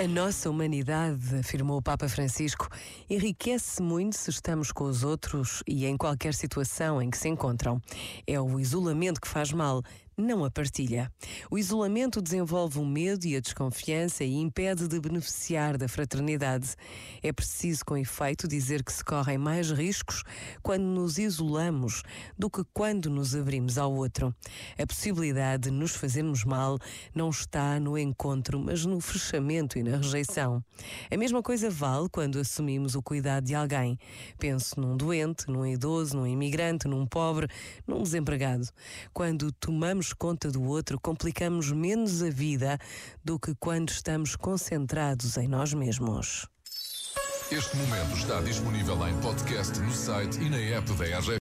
A nossa humanidade, afirmou o Papa Francisco, enriquece muito se estamos com os outros e em qualquer situação em que se encontram. É o isolamento que faz mal, não a partilha. O isolamento desenvolve o medo e a desconfiança e impede de beneficiar da fraternidade. É preciso, com efeito, dizer que se correm mais riscos quando nos isolamos do que quando nos abrimos ao outro. A possibilidade de nos fazermos mal não está no encontro, mas no fechamento e na rejeição. A mesma coisa vale quando assumimos o cuidado de alguém. Penso num doente, num idoso, num imigrante, num pobre, num desempregado. Quando tomamos conta do outro, complicamos menos a vida do que quando estamos concentrados em nós mesmos. Este momento está disponível em podcast no site e na app da RGF.